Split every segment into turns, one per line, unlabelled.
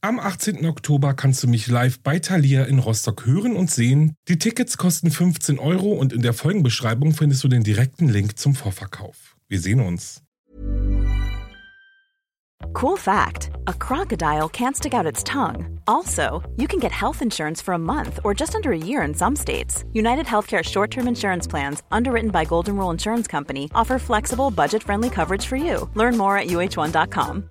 Am 18. Oktober kannst du mich live bei Thalia in Rostock hören und sehen. Die Tickets kosten 15 Euro und in der Folgenbeschreibung findest du den direkten Link zum Vorverkauf. Wir sehen uns.
Cool fact a crocodile can't stick out its tongue. Also, you can get health insurance for a month or just under a year in some states. United Healthcare short term insurance plans, underwritten by Golden Rule Insurance Company, offer flexible, budget friendly coverage for you. Learn more at uh1.com.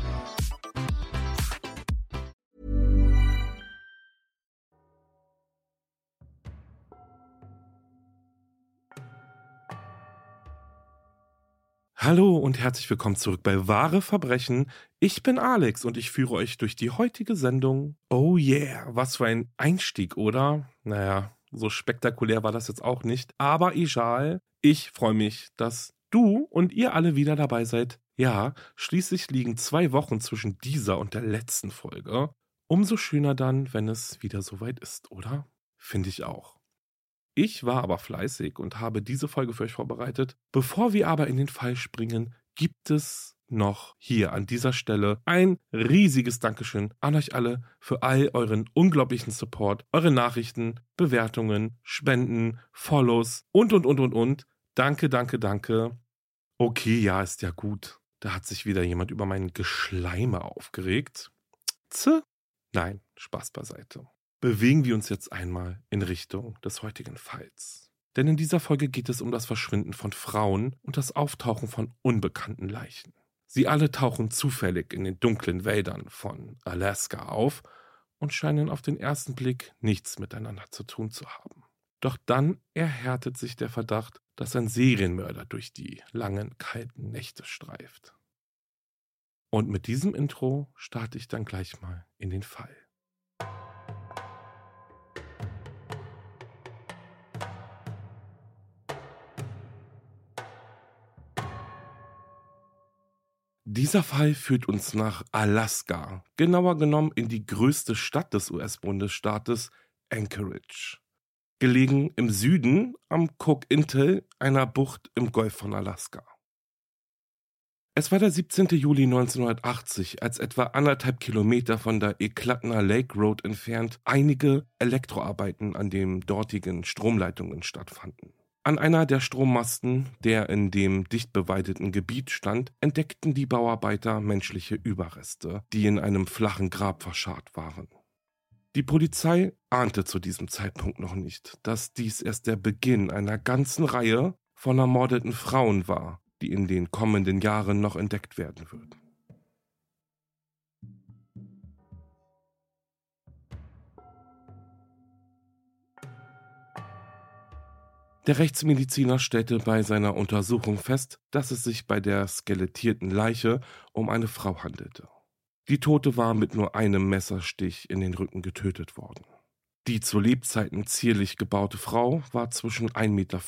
Hallo und herzlich willkommen zurück bei Wahre Verbrechen. Ich bin Alex und ich führe euch durch die heutige Sendung. Oh yeah, was für ein Einstieg, oder? Naja, so spektakulär war das jetzt auch nicht. Aber egal, ich freue mich, dass du und ihr alle wieder dabei seid. Ja, schließlich liegen zwei Wochen zwischen dieser und der letzten Folge. Umso schöner dann, wenn es wieder soweit ist, oder? Finde ich auch. Ich war aber fleißig und habe diese Folge für euch vorbereitet. Bevor wir aber in den Fall springen, gibt es noch hier an dieser Stelle ein riesiges Dankeschön an euch alle für all euren unglaublichen Support, eure Nachrichten, Bewertungen, Spenden, Follows und, und, und, und, und. Danke, danke, danke. Okay, ja, ist ja gut. Da hat sich wieder jemand über meinen Geschleime aufgeregt. Z? Nein, Spaß beiseite bewegen wir uns jetzt einmal in Richtung des heutigen Falls. Denn in dieser Folge geht es um das Verschwinden von Frauen und das Auftauchen von unbekannten Leichen. Sie alle tauchen zufällig in den dunklen Wäldern von Alaska auf und scheinen auf den ersten Blick nichts miteinander zu tun zu haben. Doch dann erhärtet sich der Verdacht, dass ein Serienmörder durch die langen, kalten Nächte streift. Und mit diesem Intro starte ich dann gleich mal in den Fall. Dieser Fall führt uns nach Alaska, genauer genommen in die größte Stadt des US-Bundesstaates, Anchorage. Gelegen im Süden am Cook Intel, einer Bucht im Golf von Alaska. Es war der 17. Juli 1980, als etwa anderthalb Kilometer von der Eklatner Lake Road entfernt einige Elektroarbeiten an den dortigen Stromleitungen stattfanden. An einer der Strommasten, der in dem dicht beweideten Gebiet stand, entdeckten die Bauarbeiter menschliche Überreste, die in einem flachen Grab verscharrt waren. Die Polizei ahnte zu diesem Zeitpunkt noch nicht, dass dies erst der Beginn einer ganzen Reihe von ermordeten Frauen war, die in den kommenden Jahren noch entdeckt werden würden. Der Rechtsmediziner stellte bei seiner Untersuchung fest, dass es sich bei der skelettierten Leiche um eine Frau handelte. Die Tote war mit nur einem Messerstich in den Rücken getötet worden. Die zu Lebzeiten zierlich gebaute Frau war zwischen 1,50 Meter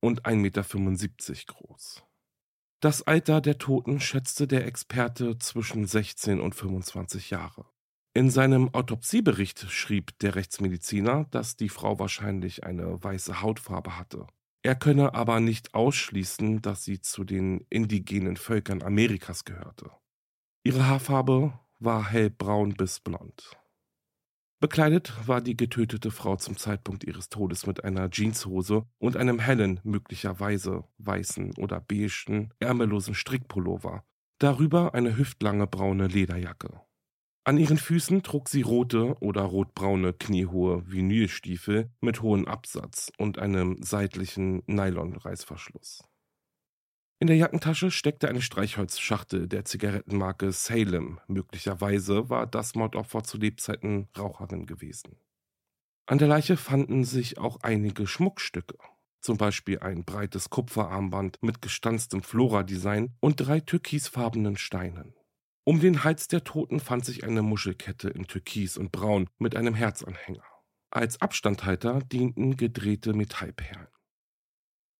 und 1,75 Meter groß. Das Alter der Toten schätzte der Experte zwischen 16 und 25 Jahre. In seinem Autopsiebericht schrieb der Rechtsmediziner, dass die Frau wahrscheinlich eine weiße Hautfarbe hatte. Er könne aber nicht ausschließen, dass sie zu den indigenen Völkern Amerikas gehörte. Ihre Haarfarbe war hellbraun bis blond. Bekleidet war die getötete Frau zum Zeitpunkt ihres Todes mit einer Jeanshose und einem hellen, möglicherweise weißen oder beigen, ärmellosen Strickpullover, darüber eine hüftlange braune Lederjacke. An ihren Füßen trug sie rote oder rotbraune kniehohe Vinylstiefel mit hohem Absatz und einem seitlichen Nylon-Reißverschluss. In der Jackentasche steckte eine Streichholzschachtel der Zigarettenmarke Salem. Möglicherweise war das Mordopfer zu Lebzeiten Raucherin gewesen. An der Leiche fanden sich auch einige Schmuckstücke, zum Beispiel ein breites Kupferarmband mit gestanztem Flora-Design und drei türkisfarbenen Steinen. Um den Hals der Toten fand sich eine Muschelkette in Türkis und Braun mit einem Herzanhänger. Als Abstandhalter dienten gedrehte Metallperlen.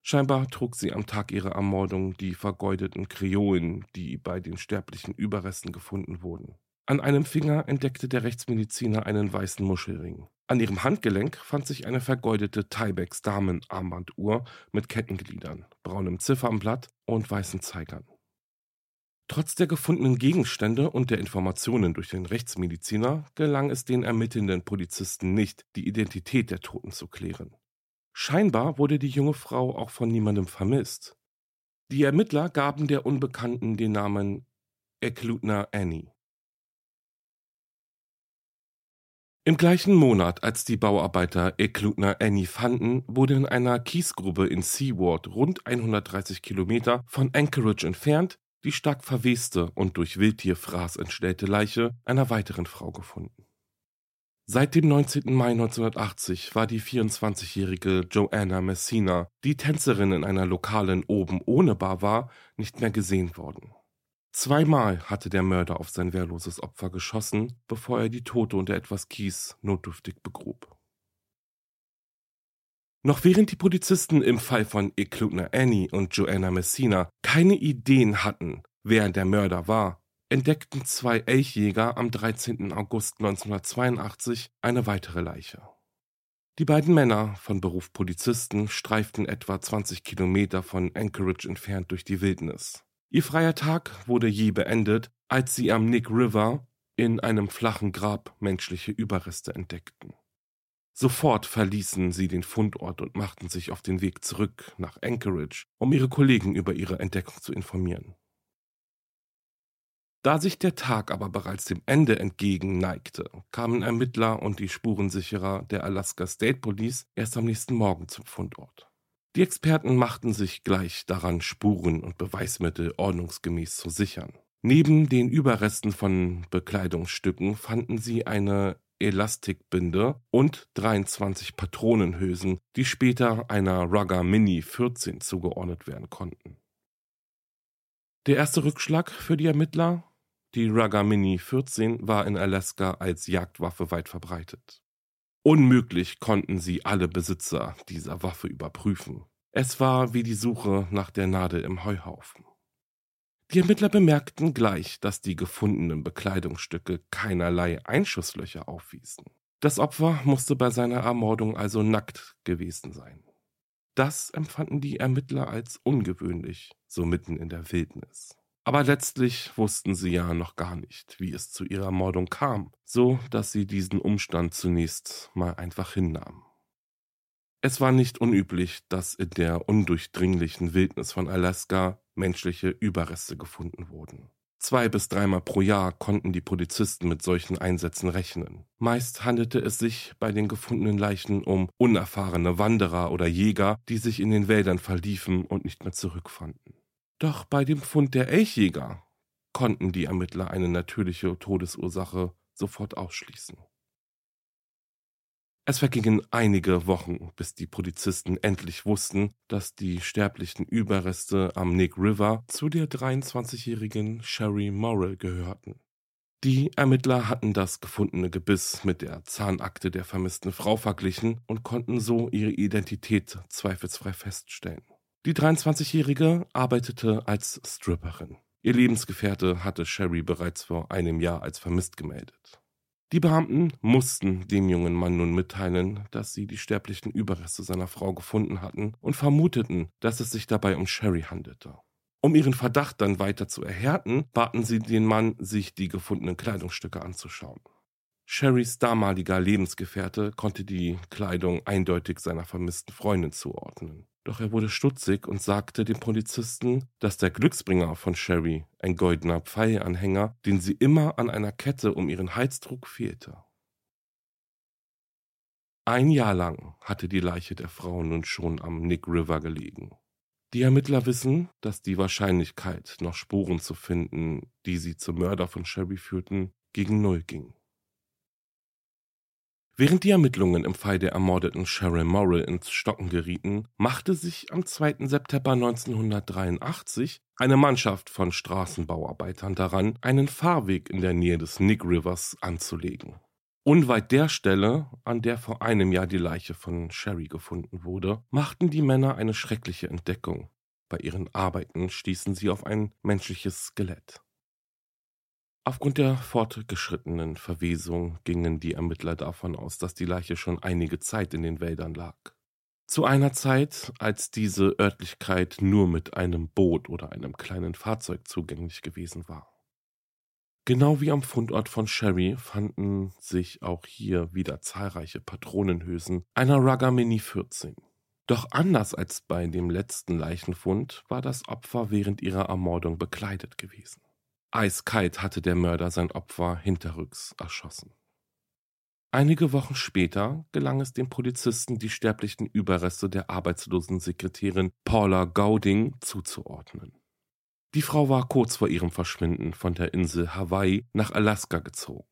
Scheinbar trug sie am Tag ihrer Ermordung die vergeudeten Kreolen, die bei den sterblichen Überresten gefunden wurden. An einem Finger entdeckte der Rechtsmediziner einen weißen Muschelring. An ihrem Handgelenk fand sich eine vergeudete Tybex Damenarmbanduhr mit Kettengliedern, braunem Ziffernblatt und weißen Zeigern. Trotz der gefundenen Gegenstände und der Informationen durch den Rechtsmediziner gelang es den ermittelnden Polizisten nicht, die Identität der Toten zu klären. Scheinbar wurde die junge Frau auch von niemandem vermisst. Die Ermittler gaben der Unbekannten den Namen Eklutner Annie. Im gleichen Monat, als die Bauarbeiter Eklutner Annie fanden, wurde in einer Kiesgrube in Seaward, rund 130 Kilometer von Anchorage entfernt, die stark verweste und durch Wildtierfraß entstellte Leiche einer weiteren Frau gefunden. Seit dem 19. Mai 1980 war die 24-jährige Joanna Messina, die Tänzerin in einer lokalen Oben ohne Bar war, nicht mehr gesehen worden. Zweimal hatte der Mörder auf sein wehrloses Opfer geschossen, bevor er die Tote unter etwas Kies notdürftig begrub. Noch während die Polizisten im Fall von Eklutner Annie und Joanna Messina keine Ideen hatten, wer der Mörder war, entdeckten zwei Elchjäger am 13. August 1982 eine weitere Leiche. Die beiden Männer, von Beruf Polizisten, streiften etwa 20 Kilometer von Anchorage entfernt durch die Wildnis. Ihr freier Tag wurde je beendet, als sie am Nick River in einem flachen Grab menschliche Überreste entdeckten. Sofort verließen sie den Fundort und machten sich auf den Weg zurück nach Anchorage, um ihre Kollegen über ihre Entdeckung zu informieren. Da sich der Tag aber bereits dem Ende entgegen neigte, kamen Ermittler und die Spurensicherer der Alaska State Police erst am nächsten Morgen zum Fundort. Die Experten machten sich gleich daran, Spuren und Beweismittel ordnungsgemäß zu sichern. Neben den Überresten von Bekleidungsstücken fanden sie eine Elastikbinde und 23 Patronenhülsen, die später einer Rugger Mini 14 zugeordnet werden konnten. Der erste Rückschlag für die Ermittler die Rugger Mini 14 war in Alaska als Jagdwaffe weit verbreitet. Unmöglich konnten sie alle Besitzer dieser Waffe überprüfen. Es war wie die Suche nach der Nadel im Heuhaufen. Die Ermittler bemerkten gleich, dass die gefundenen Bekleidungsstücke keinerlei Einschusslöcher aufwiesen. Das Opfer musste bei seiner Ermordung also nackt gewesen sein. Das empfanden die Ermittler als ungewöhnlich, so mitten in der Wildnis. Aber letztlich wussten sie ja noch gar nicht, wie es zu ihrer Mordung kam, so dass sie diesen Umstand zunächst mal einfach hinnahmen. Es war nicht unüblich, dass in der undurchdringlichen Wildnis von Alaska menschliche Überreste gefunden wurden. Zwei bis dreimal pro Jahr konnten die Polizisten mit solchen Einsätzen rechnen. Meist handelte es sich bei den gefundenen Leichen um unerfahrene Wanderer oder Jäger, die sich in den Wäldern verliefen und nicht mehr zurückfanden. Doch bei dem Fund der Elchjäger konnten die Ermittler eine natürliche Todesursache sofort ausschließen. Es vergingen einige Wochen, bis die Polizisten endlich wussten, dass die sterblichen Überreste am Nick River zu der 23-jährigen Sherry Morrill gehörten. Die Ermittler hatten das gefundene Gebiss mit der Zahnakte der vermissten Frau verglichen und konnten so ihre Identität zweifelsfrei feststellen. Die 23-Jährige arbeitete als Stripperin. Ihr Lebensgefährte hatte Sherry bereits vor einem Jahr als vermisst gemeldet. Die Beamten mussten dem jungen Mann nun mitteilen, dass sie die sterblichen Überreste seiner Frau gefunden hatten und vermuteten, dass es sich dabei um Sherry handelte. Um ihren Verdacht dann weiter zu erhärten, baten sie den Mann, sich die gefundenen Kleidungsstücke anzuschauen. Sherrys damaliger Lebensgefährte konnte die Kleidung eindeutig seiner vermissten Freundin zuordnen. Doch er wurde stutzig und sagte dem Polizisten, dass der Glücksbringer von Sherry, ein goldener Pfeilanhänger, den sie immer an einer Kette um ihren Hals trug, fehlte. Ein Jahr lang hatte die Leiche der Frau nun schon am Nick River gelegen. Die Ermittler wissen, dass die Wahrscheinlichkeit, noch Spuren zu finden, die sie zum Mörder von Sherry führten, gegen Null ging. Während die Ermittlungen im Fall der ermordeten Cheryl Morrill ins Stocken gerieten, machte sich am 2. September 1983 eine Mannschaft von Straßenbauarbeitern daran, einen Fahrweg in der Nähe des Nick Rivers anzulegen. Unweit der Stelle, an der vor einem Jahr die Leiche von Sherry gefunden wurde, machten die Männer eine schreckliche Entdeckung. Bei ihren Arbeiten stießen sie auf ein menschliches Skelett. Aufgrund der fortgeschrittenen Verwesung gingen die Ermittler davon aus, dass die Leiche schon einige Zeit in den Wäldern lag. Zu einer Zeit, als diese Örtlichkeit nur mit einem Boot oder einem kleinen Fahrzeug zugänglich gewesen war. Genau wie am Fundort von Sherry fanden sich auch hier wieder zahlreiche Patronenhülsen einer Rugger Mini 14. Doch anders als bei dem letzten Leichenfund war das Opfer während ihrer Ermordung bekleidet gewesen. Eiskalt hatte der Mörder sein Opfer hinterrücks erschossen. Einige Wochen später gelang es dem Polizisten, die sterblichen Überreste der arbeitslosen Sekretärin Paula Gauding zuzuordnen. Die Frau war kurz vor ihrem Verschwinden von der Insel Hawaii nach Alaska gezogen.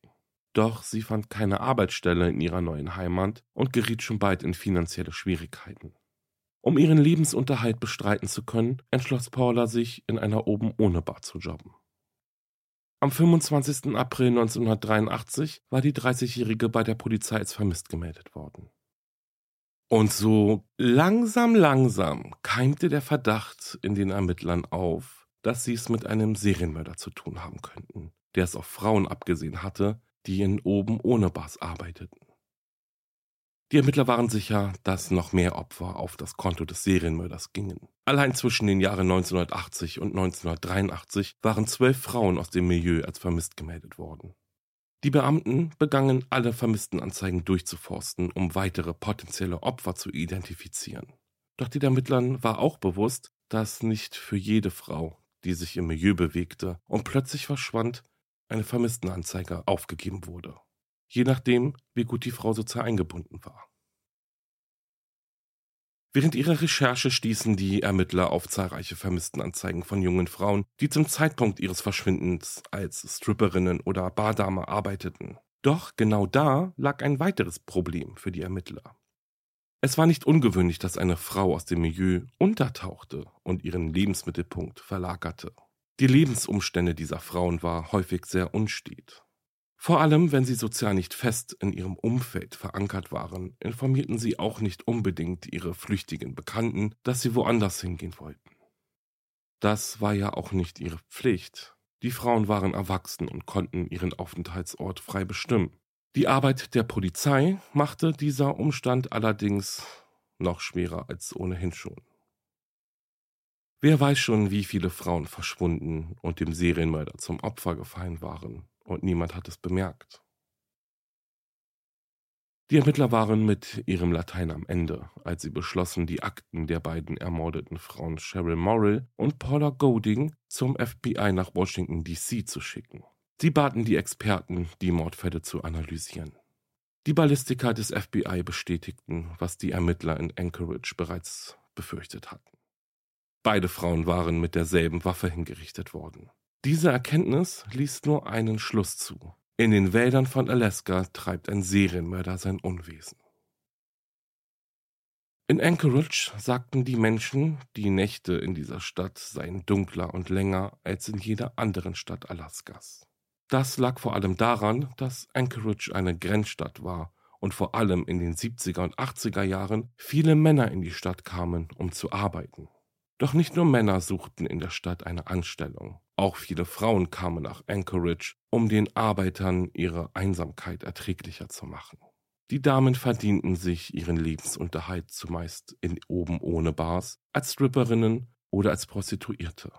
Doch sie fand keine Arbeitsstelle in ihrer neuen Heimat und geriet schon bald in finanzielle Schwierigkeiten. Um ihren Lebensunterhalt bestreiten zu können, entschloss Paula sich, in einer oben ohne Bar zu jobben. Am 25. April 1983 war die 30-Jährige bei der Polizei als vermisst gemeldet worden. Und so langsam, langsam keimte der Verdacht in den Ermittlern auf, dass sie es mit einem Serienmörder zu tun haben könnten, der es auf Frauen abgesehen hatte, die in oben ohne Bars arbeiteten. Die Ermittler waren sicher, dass noch mehr Opfer auf das Konto des Serienmörders gingen. Allein zwischen den Jahren 1980 und 1983 waren zwölf Frauen aus dem Milieu als vermisst gemeldet worden. Die Beamten begannen alle Vermisstenanzeigen durchzuforsten, um weitere potenzielle Opfer zu identifizieren. Doch den Ermittlern war auch bewusst, dass nicht für jede Frau, die sich im Milieu bewegte und plötzlich verschwand, eine Vermisstenanzeige aufgegeben wurde je nachdem, wie gut die Frau sozial eingebunden war. Während ihrer Recherche stießen die Ermittler auf zahlreiche Vermisstenanzeigen von jungen Frauen, die zum Zeitpunkt ihres Verschwindens als Stripperinnen oder Bardame arbeiteten. Doch genau da lag ein weiteres Problem für die Ermittler. Es war nicht ungewöhnlich, dass eine Frau aus dem Milieu untertauchte und ihren Lebensmittelpunkt verlagerte. Die Lebensumstände dieser Frauen war häufig sehr unstet. Vor allem, wenn sie sozial nicht fest in ihrem Umfeld verankert waren, informierten sie auch nicht unbedingt ihre flüchtigen Bekannten, dass sie woanders hingehen wollten. Das war ja auch nicht ihre Pflicht. Die Frauen waren erwachsen und konnten ihren Aufenthaltsort frei bestimmen. Die Arbeit der Polizei machte dieser Umstand allerdings noch schwerer als ohnehin schon. Wer weiß schon, wie viele Frauen verschwunden und dem Serienmörder zum Opfer gefallen waren und niemand hat es bemerkt. Die Ermittler waren mit ihrem Latein am Ende, als sie beschlossen, die Akten der beiden ermordeten Frauen Cheryl Morrill und Paula Golding zum FBI nach Washington, D.C. zu schicken. Sie baten die Experten, die Mordfälle zu analysieren. Die Ballistiker des FBI bestätigten, was die Ermittler in Anchorage bereits befürchtet hatten. Beide Frauen waren mit derselben Waffe hingerichtet worden. Diese Erkenntnis ließ nur einen Schluss zu. In den Wäldern von Alaska treibt ein Serienmörder sein Unwesen. In Anchorage sagten die Menschen, die Nächte in dieser Stadt seien dunkler und länger als in jeder anderen Stadt Alaskas. Das lag vor allem daran, dass Anchorage eine Grenzstadt war und vor allem in den 70er und 80er Jahren viele Männer in die Stadt kamen, um zu arbeiten. Doch nicht nur Männer suchten in der Stadt eine Anstellung. Auch viele Frauen kamen nach Anchorage, um den Arbeitern ihre Einsamkeit erträglicher zu machen. Die Damen verdienten sich ihren Lebensunterhalt zumeist in oben ohne Bars, als Stripperinnen oder als Prostituierte.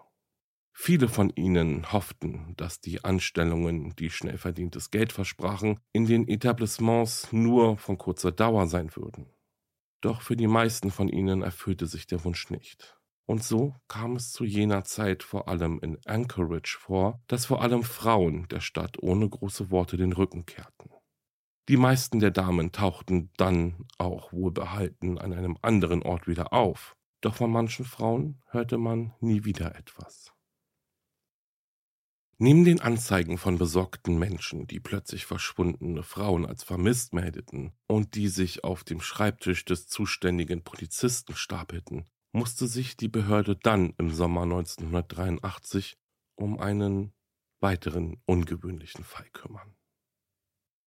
Viele von ihnen hofften, dass die Anstellungen, die schnell verdientes Geld versprachen, in den Etablissements nur von kurzer Dauer sein würden. Doch für die meisten von ihnen erfüllte sich der Wunsch nicht. Und so kam es zu jener Zeit vor allem in Anchorage vor, dass vor allem Frauen der Stadt ohne große Worte den Rücken kehrten. Die meisten der Damen tauchten dann auch wohlbehalten an einem anderen Ort wieder auf, doch von manchen Frauen hörte man nie wieder etwas. Neben den Anzeigen von besorgten Menschen, die plötzlich verschwundene Frauen als vermisst meldeten und die sich auf dem Schreibtisch des zuständigen Polizisten stapelten, musste sich die Behörde dann im Sommer 1983 um einen weiteren ungewöhnlichen Fall kümmern.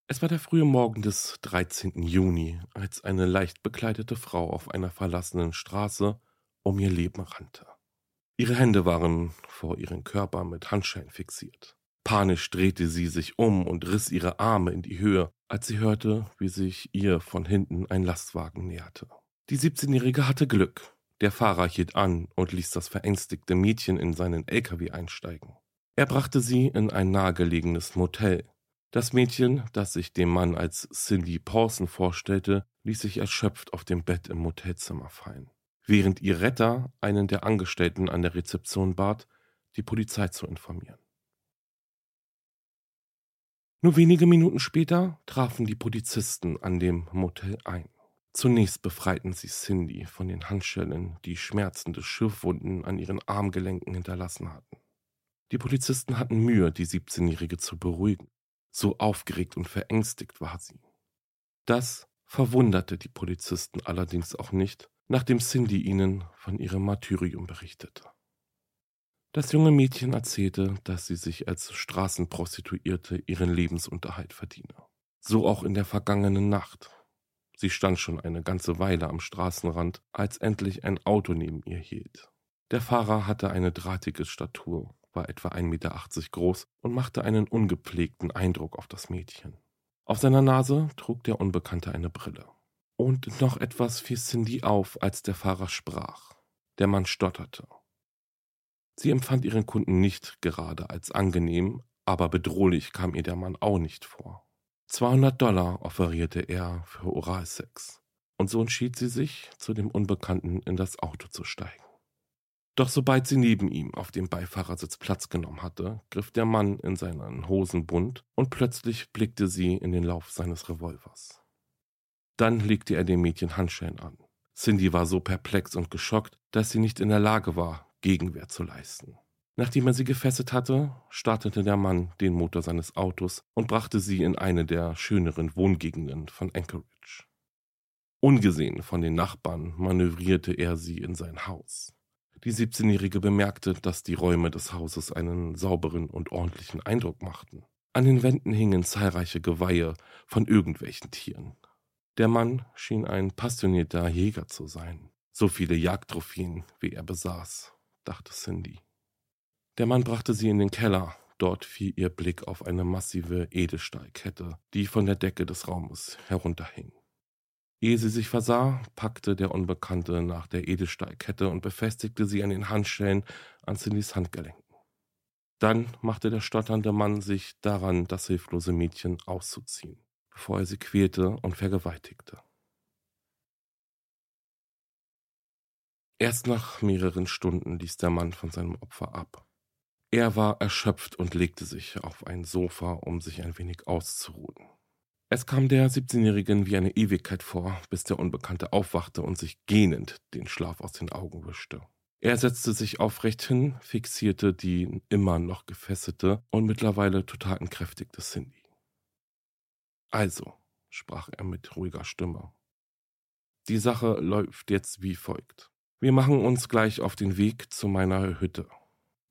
Es war der frühe Morgen des 13. Juni, als eine leicht bekleidete Frau auf einer verlassenen Straße um ihr Leben rannte. Ihre Hände waren vor ihren Körper mit Handschellen fixiert. Panisch drehte sie sich um und riss ihre Arme in die Höhe, als sie hörte, wie sich ihr von hinten ein Lastwagen näherte. Die 17-Jährige hatte Glück. Der Fahrer hielt an und ließ das verängstigte Mädchen in seinen LKW einsteigen. Er brachte sie in ein nahegelegenes Motel. Das Mädchen, das sich dem Mann als Cindy Pawson vorstellte, ließ sich erschöpft auf dem Bett im Motelzimmer fallen während ihr Retter einen der Angestellten an der Rezeption bat, die Polizei zu informieren. Nur wenige Minuten später trafen die Polizisten an dem Motel ein. Zunächst befreiten sie Cindy von den Handschellen, die schmerzende Schürfwunden an ihren Armgelenken hinterlassen hatten. Die Polizisten hatten Mühe, die 17-Jährige zu beruhigen. So aufgeregt und verängstigt war sie. Das verwunderte die Polizisten allerdings auch nicht, nachdem Cindy ihnen von ihrem Martyrium berichtete. Das junge Mädchen erzählte, dass sie sich als Straßenprostituierte ihren Lebensunterhalt verdiene. So auch in der vergangenen Nacht. Sie stand schon eine ganze Weile am Straßenrand, als endlich ein Auto neben ihr hielt. Der Fahrer hatte eine drahtige Statur, war etwa 1,80 Meter groß und machte einen ungepflegten Eindruck auf das Mädchen. Auf seiner Nase trug der Unbekannte eine Brille. Und noch etwas fiel Cindy auf, als der Fahrer sprach. Der Mann stotterte. Sie empfand ihren Kunden nicht gerade als angenehm, aber bedrohlich kam ihr der Mann auch nicht vor. 200 Dollar offerierte er für Oralsex. Und so entschied sie sich, zu dem Unbekannten in das Auto zu steigen. Doch sobald sie neben ihm auf dem Beifahrersitz Platz genommen hatte, griff der Mann in seinen Hosenbund und plötzlich blickte sie in den Lauf seines Revolvers. Dann legte er dem Mädchen Handschellen an. Cindy war so perplex und geschockt, dass sie nicht in der Lage war, Gegenwehr zu leisten. Nachdem er sie gefesselt hatte, startete der Mann den Motor seines Autos und brachte sie in eine der schöneren Wohngegenden von Anchorage. Ungesehen von den Nachbarn manövrierte er sie in sein Haus. Die 17-Jährige bemerkte, dass die Räume des Hauses einen sauberen und ordentlichen Eindruck machten. An den Wänden hingen zahlreiche Geweihe von irgendwelchen Tieren. Der Mann schien ein passionierter Jäger zu sein. So viele Jagdtrophäen, wie er besaß, dachte Cindy. Der Mann brachte sie in den Keller. Dort fiel ihr Blick auf eine massive Edelstahlkette, die von der Decke des Raumes herunterhing. Ehe sie sich versah, packte der Unbekannte nach der Edelstahlkette und befestigte sie an den Handschellen an Cindys Handgelenken. Dann machte der stotternde Mann sich daran, das hilflose Mädchen auszuziehen bevor er sie quälte und vergewaltigte. Erst nach mehreren Stunden ließ der Mann von seinem Opfer ab. Er war erschöpft und legte sich auf ein Sofa, um sich ein wenig auszuruhen. Es kam der 17-Jährigen wie eine Ewigkeit vor, bis der Unbekannte aufwachte und sich gähnend den Schlaf aus den Augen wischte. Er setzte sich aufrecht hin, fixierte die immer noch gefesselte und mittlerweile total entkräftigte Cindy. Also, sprach er mit ruhiger Stimme. Die Sache läuft jetzt wie folgt. Wir machen uns gleich auf den Weg zu meiner Hütte.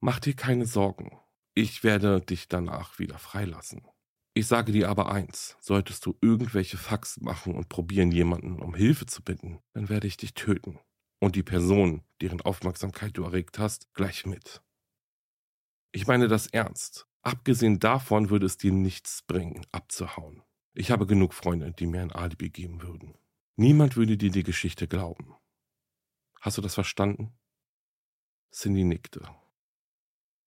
Mach dir keine Sorgen. Ich werde dich danach wieder freilassen. Ich sage dir aber eins, solltest du irgendwelche Faxen machen und probieren, jemanden um Hilfe zu bitten, dann werde ich dich töten. Und die Person, deren Aufmerksamkeit du erregt hast, gleich mit. Ich meine das ernst. Abgesehen davon würde es dir nichts bringen, abzuhauen. Ich habe genug Freunde, die mir ein Alibi geben würden. Niemand würde dir die Geschichte glauben. Hast du das verstanden? Cindy nickte.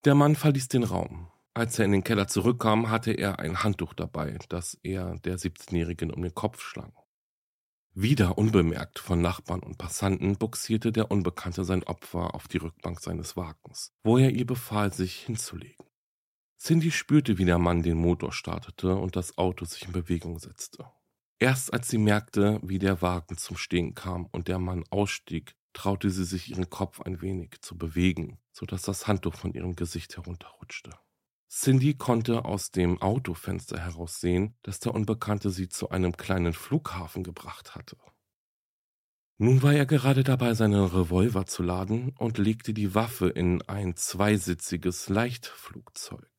Der Mann verließ den Raum. Als er in den Keller zurückkam, hatte er ein Handtuch dabei, das er der 17-Jährigen um den Kopf schlang. Wieder unbemerkt von Nachbarn und Passanten buxierte der Unbekannte sein Opfer auf die Rückbank seines Wagens, wo er ihr befahl, sich hinzulegen. Cindy spürte, wie der Mann den Motor startete und das Auto sich in Bewegung setzte. Erst als sie merkte, wie der Wagen zum Stehen kam und der Mann ausstieg, traute sie sich ihren Kopf ein wenig zu bewegen, so dass das Handtuch von ihrem Gesicht herunterrutschte. Cindy konnte aus dem Autofenster heraus sehen, dass der Unbekannte sie zu einem kleinen Flughafen gebracht hatte. Nun war er gerade dabei, seinen Revolver zu laden und legte die Waffe in ein zweisitziges Leichtflugzeug.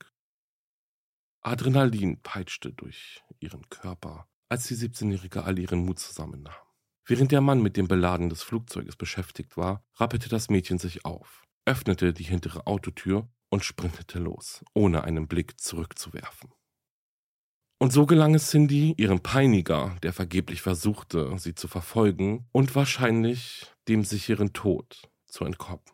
Adrenalin peitschte durch ihren Körper, als die 17-Jährige all ihren Mut zusammennahm. Während der Mann mit dem Beladen des Flugzeuges beschäftigt war, rappelte das Mädchen sich auf, öffnete die hintere Autotür und sprintete los, ohne einen Blick zurückzuwerfen. Und so gelang es Cindy, ihrem Peiniger, der vergeblich versuchte, sie zu verfolgen und wahrscheinlich dem sicheren Tod zu entkommen.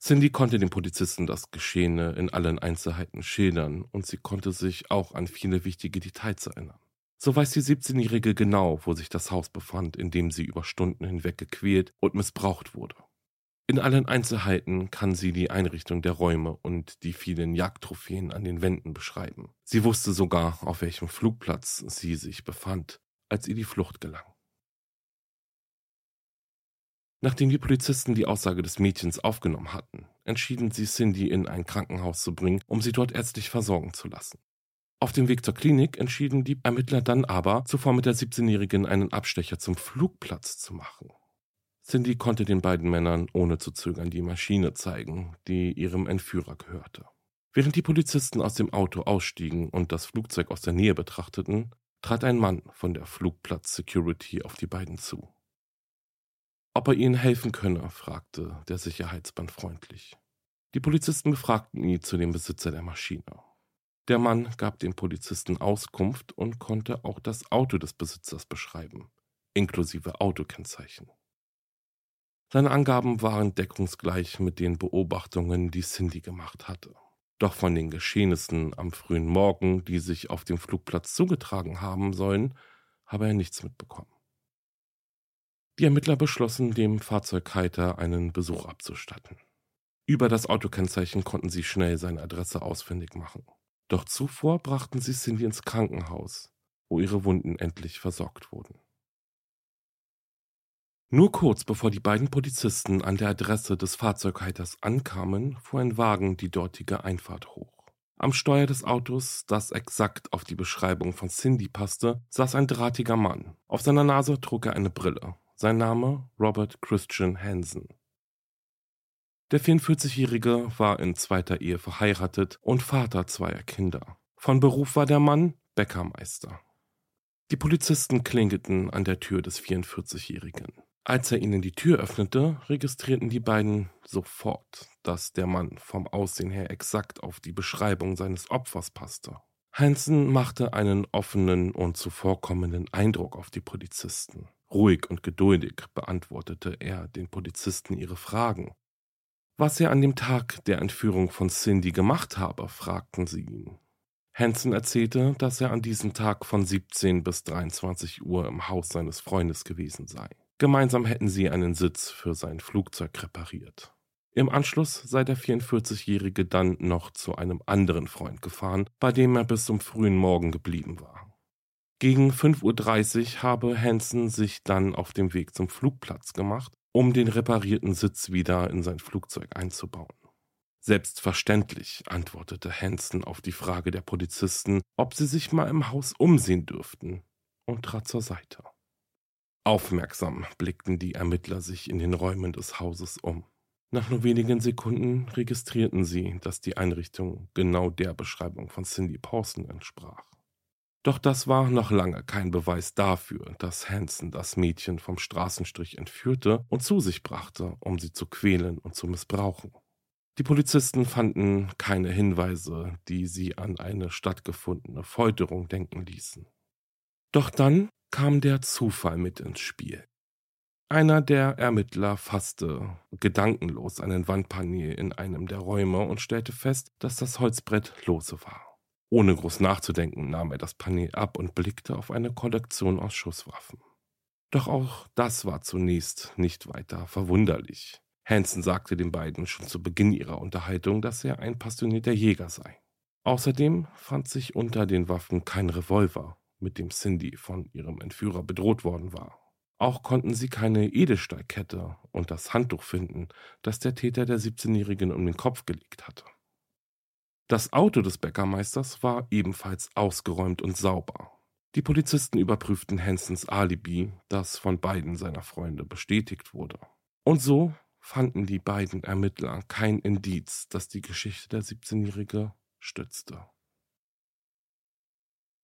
Cindy konnte dem Polizisten das Geschehene in allen Einzelheiten schildern und sie konnte sich auch an viele wichtige Details erinnern. So weiß die 17-Jährige genau, wo sich das Haus befand, in dem sie über Stunden hinweg gequält und missbraucht wurde. In allen Einzelheiten kann sie die Einrichtung der Räume und die vielen Jagdtrophäen an den Wänden beschreiben. Sie wusste sogar, auf welchem Flugplatz sie sich befand, als ihr die Flucht gelang. Nachdem die Polizisten die Aussage des Mädchens aufgenommen hatten, entschieden sie Cindy in ein Krankenhaus zu bringen, um sie dort ärztlich versorgen zu lassen. Auf dem Weg zur Klinik entschieden die Ermittler dann aber, zuvor mit der 17-Jährigen einen Abstecher zum Flugplatz zu machen. Cindy konnte den beiden Männern ohne zu zögern die Maschine zeigen, die ihrem Entführer gehörte. Während die Polizisten aus dem Auto ausstiegen und das Flugzeug aus der Nähe betrachteten, trat ein Mann von der Flugplatz Security auf die beiden zu. Ob er ihnen helfen könne, fragte der Sicherheitsmann freundlich. Die Polizisten befragten ihn zu dem Besitzer der Maschine. Der Mann gab den Polizisten Auskunft und konnte auch das Auto des Besitzers beschreiben, inklusive Autokennzeichen. Seine Angaben waren deckungsgleich mit den Beobachtungen, die Cindy gemacht hatte. Doch von den Geschehnissen am frühen Morgen, die sich auf dem Flugplatz zugetragen haben sollen, habe er nichts mitbekommen. Die Ermittler beschlossen, dem Fahrzeughalter einen Besuch abzustatten. Über das Autokennzeichen konnten sie schnell seine Adresse ausfindig machen. Doch zuvor brachten sie Cindy ins Krankenhaus, wo ihre Wunden endlich versorgt wurden. Nur kurz bevor die beiden Polizisten an der Adresse des Fahrzeughalters ankamen, fuhr ein Wagen die dortige Einfahrt hoch. Am Steuer des Autos, das exakt auf die Beschreibung von Cindy passte, saß ein drahtiger Mann. Auf seiner Nase trug er eine Brille. Sein Name Robert Christian Hansen. Der 44-Jährige war in zweiter Ehe verheiratet und Vater zweier Kinder. Von Beruf war der Mann Bäckermeister. Die Polizisten klingelten an der Tür des 44-Jährigen. Als er ihnen die Tür öffnete, registrierten die beiden sofort, dass der Mann vom Aussehen her exakt auf die Beschreibung seines Opfers passte. Hansen machte einen offenen und zuvorkommenden Eindruck auf die Polizisten. Ruhig und geduldig beantwortete er den Polizisten ihre Fragen. Was er an dem Tag der Entführung von Cindy gemacht habe, fragten sie ihn. Hansen erzählte, dass er an diesem Tag von 17 bis 23 Uhr im Haus seines Freundes gewesen sei. Gemeinsam hätten sie einen Sitz für sein Flugzeug repariert. Im Anschluss sei der 44-Jährige dann noch zu einem anderen Freund gefahren, bei dem er bis zum frühen Morgen geblieben war. Gegen 5.30 Uhr habe Hansen sich dann auf dem Weg zum Flugplatz gemacht, um den reparierten Sitz wieder in sein Flugzeug einzubauen. Selbstverständlich, antwortete Hansen auf die Frage der Polizisten, ob sie sich mal im Haus umsehen dürften, und trat zur Seite. Aufmerksam blickten die Ermittler sich in den Räumen des Hauses um. Nach nur wenigen Sekunden registrierten sie, dass die Einrichtung genau der Beschreibung von Cindy Pawson entsprach. Doch das war noch lange kein Beweis dafür, dass Hansen das Mädchen vom Straßenstrich entführte und zu sich brachte, um sie zu quälen und zu missbrauchen. Die Polizisten fanden keine Hinweise, die sie an eine stattgefundene Folterung denken ließen. Doch dann kam der Zufall mit ins Spiel. Einer der Ermittler fasste gedankenlos einen Wandpanel in einem der Räume und stellte fest, dass das Holzbrett lose war. Ohne groß nachzudenken nahm er das Panel ab und blickte auf eine Kollektion aus Schusswaffen. Doch auch das war zunächst nicht weiter verwunderlich. Hansen sagte den beiden schon zu Beginn ihrer Unterhaltung, dass er ein passionierter Jäger sei. Außerdem fand sich unter den Waffen kein Revolver mit dem Cindy von ihrem Entführer bedroht worden war. Auch konnten sie keine Edelstahlkette und das Handtuch finden, das der Täter der 17-Jährigen um den Kopf gelegt hatte. Das Auto des Bäckermeisters war ebenfalls ausgeräumt und sauber. Die Polizisten überprüften Hansons Alibi, das von beiden seiner Freunde bestätigt wurde. Und so fanden die beiden Ermittler kein Indiz, das die Geschichte der 17-Jährige stützte.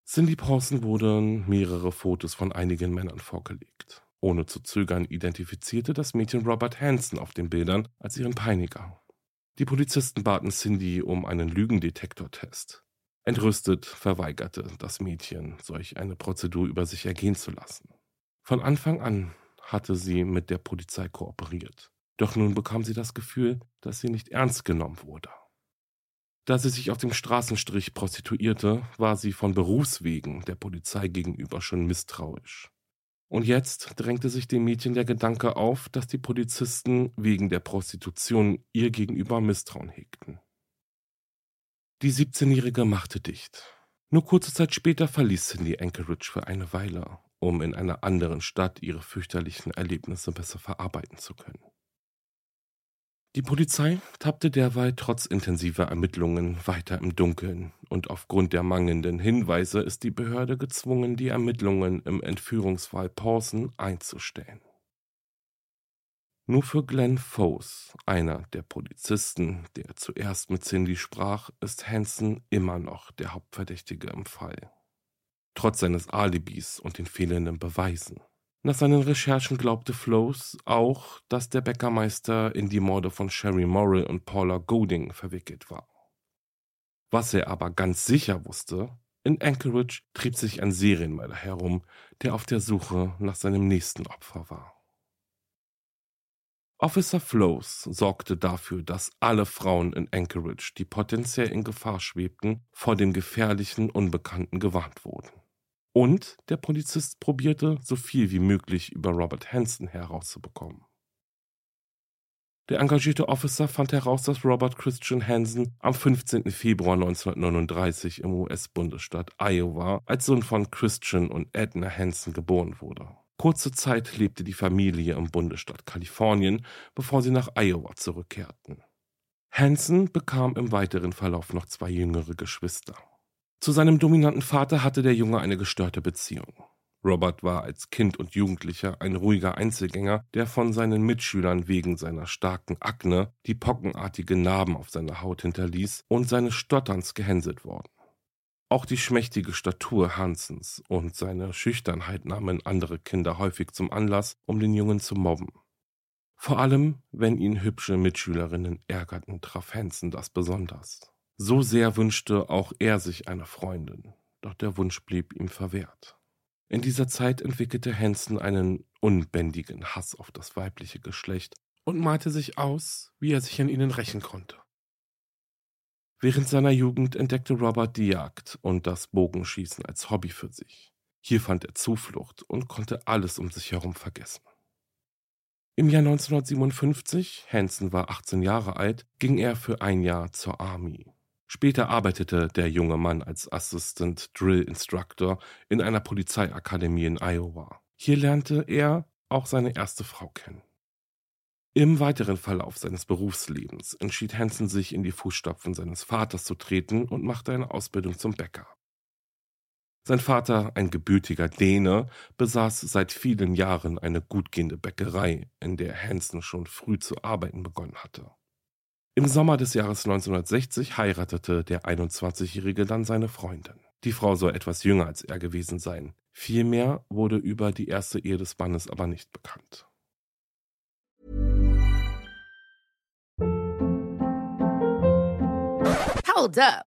Cindy Pawson wurden mehrere Fotos von einigen Männern vorgelegt. Ohne zu zögern identifizierte das Mädchen Robert Hansen auf den Bildern als ihren Peiniger. Die Polizisten baten Cindy um einen Lügendetektortest. Entrüstet verweigerte das Mädchen, solch eine Prozedur über sich ergehen zu lassen. Von Anfang an hatte sie mit der Polizei kooperiert. Doch nun bekam sie das Gefühl, dass sie nicht ernst genommen wurde. Da sie sich auf dem Straßenstrich prostituierte, war sie von Berufswegen der Polizei gegenüber schon misstrauisch. Und jetzt drängte sich dem Mädchen der Gedanke auf, dass die Polizisten wegen der Prostitution ihr gegenüber Misstrauen hegten. Die 17-Jährige machte dicht. Nur kurze Zeit später verließ Cindy Anchorage für eine Weile, um in einer anderen Stadt ihre fürchterlichen Erlebnisse besser verarbeiten zu können. Die Polizei tappte derweil trotz intensiver Ermittlungen weiter im Dunkeln und aufgrund der mangelnden Hinweise ist die Behörde gezwungen, die Ermittlungen im Entführungsfall Pawson einzustellen. Nur für Glenn Foes, einer der Polizisten, der zuerst mit Cindy sprach, ist Hansen immer noch der Hauptverdächtige im Fall. Trotz seines Alibis und den fehlenden Beweisen. Nach seinen Recherchen glaubte Flows auch, dass der Bäckermeister in die Morde von Sherry Morrill und Paula Goding verwickelt war. Was er aber ganz sicher wusste, in Anchorage trieb sich ein Serienmörder herum, der auf der Suche nach seinem nächsten Opfer war. Officer Flows sorgte dafür, dass alle Frauen in Anchorage, die potenziell in Gefahr schwebten, vor dem gefährlichen Unbekannten gewarnt wurden. Und der Polizist probierte, so viel wie möglich über Robert Hansen herauszubekommen. Der engagierte Officer fand heraus, dass Robert Christian Hansen am 15. Februar 1939 im US-Bundesstaat Iowa als Sohn von Christian und Edna Hansen geboren wurde. Kurze Zeit lebte die Familie im Bundesstaat Kalifornien, bevor sie nach Iowa zurückkehrten. Hansen bekam im weiteren Verlauf noch zwei jüngere Geschwister. Zu seinem dominanten Vater hatte der Junge eine gestörte Beziehung. Robert war als Kind und Jugendlicher ein ruhiger Einzelgänger, der von seinen Mitschülern wegen seiner starken Akne, die pockenartige Narben auf seiner Haut hinterließ, und seines Stotterns gehänselt worden. Auch die schmächtige Statur Hansens und seine Schüchternheit nahmen andere Kinder häufig zum Anlass, um den Jungen zu mobben. Vor allem, wenn ihn hübsche Mitschülerinnen ärgerten, traf Hansen das besonders. So sehr wünschte auch er sich eine Freundin, doch der Wunsch blieb ihm verwehrt. In dieser Zeit entwickelte Hansen einen unbändigen Hass auf das weibliche Geschlecht und malte sich aus, wie er sich an ihnen rächen konnte. Während seiner Jugend entdeckte Robert die Jagd und das Bogenschießen als Hobby für sich. Hier fand er Zuflucht und konnte alles um sich herum vergessen. Im Jahr 1957, Hansen war 18 Jahre alt, ging er für ein Jahr zur Army. Später arbeitete der junge Mann als Assistant Drill Instructor in einer Polizeiakademie in Iowa. Hier lernte er auch seine erste Frau kennen. Im weiteren Verlauf seines Berufslebens entschied Hansen sich in die Fußstapfen seines Vaters zu treten und machte eine Ausbildung zum Bäcker. Sein Vater, ein gebürtiger Däne, besaß seit vielen Jahren eine gutgehende Bäckerei, in der Hansen schon früh zu arbeiten begonnen hatte. Im Sommer des Jahres 1960 heiratete der 21-Jährige dann seine Freundin. Die Frau soll etwas jünger als er gewesen sein. Viel mehr wurde über die erste Ehe des Mannes aber nicht bekannt.
Hold up.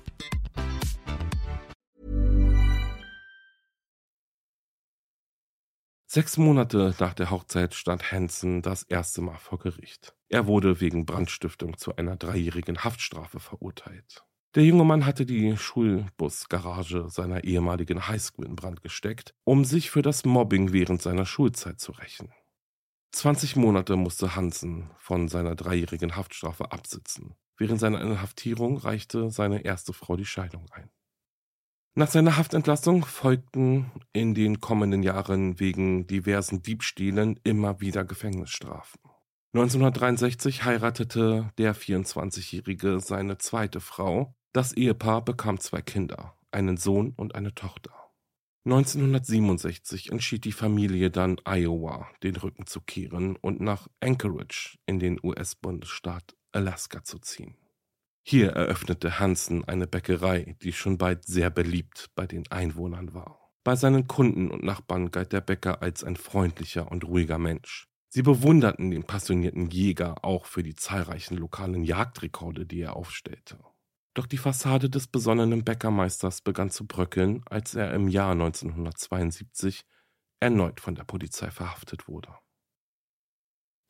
Sechs Monate nach der Hochzeit stand Hansen das erste Mal vor Gericht. Er wurde wegen Brandstiftung zu einer dreijährigen Haftstrafe verurteilt. Der junge Mann hatte die Schulbusgarage seiner ehemaligen Highschool in Brand gesteckt, um sich für das Mobbing während seiner Schulzeit zu rächen. 20 Monate musste Hansen von seiner dreijährigen Haftstrafe absitzen. Während seiner Inhaftierung reichte seine erste Frau die Scheidung ein. Nach seiner Haftentlassung folgten in den kommenden Jahren wegen diversen Diebstählen immer wieder Gefängnisstrafen. 1963 heiratete der 24-Jährige seine zweite Frau. Das Ehepaar bekam zwei Kinder, einen Sohn und eine Tochter. 1967 entschied die Familie dann Iowa den Rücken zu kehren und nach Anchorage in den US-Bundesstaat Alaska zu ziehen. Hier eröffnete Hansen eine Bäckerei, die schon bald sehr beliebt bei den Einwohnern war. Bei seinen Kunden und Nachbarn galt der Bäcker als ein freundlicher und ruhiger Mensch. Sie bewunderten den passionierten Jäger auch für die zahlreichen lokalen Jagdrekorde, die er aufstellte. Doch die Fassade des besonnenen Bäckermeisters begann zu bröckeln, als er im Jahr 1972 erneut von der Polizei verhaftet wurde.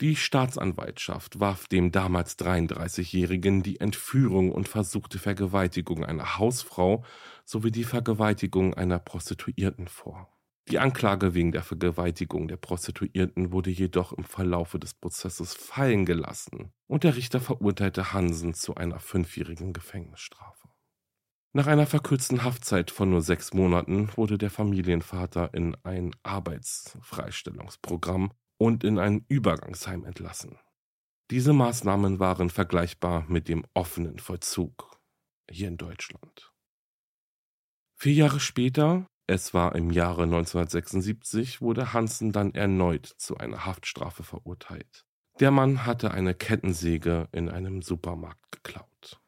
Die Staatsanwaltschaft warf dem damals 33-Jährigen die Entführung und versuchte Vergewaltigung einer Hausfrau sowie die Vergewaltigung einer Prostituierten vor. Die Anklage wegen der Vergewaltigung der Prostituierten wurde jedoch im Verlaufe des Prozesses fallen gelassen und der Richter verurteilte Hansen zu einer fünfjährigen Gefängnisstrafe. Nach einer verkürzten Haftzeit von nur sechs Monaten wurde der Familienvater in ein Arbeitsfreistellungsprogramm und in ein Übergangsheim entlassen. Diese Maßnahmen waren vergleichbar mit dem offenen Vollzug hier in Deutschland. Vier Jahre später, es war im Jahre 1976, wurde Hansen dann erneut zu einer Haftstrafe verurteilt. Der Mann hatte eine Kettensäge in einem Supermarkt geklaut.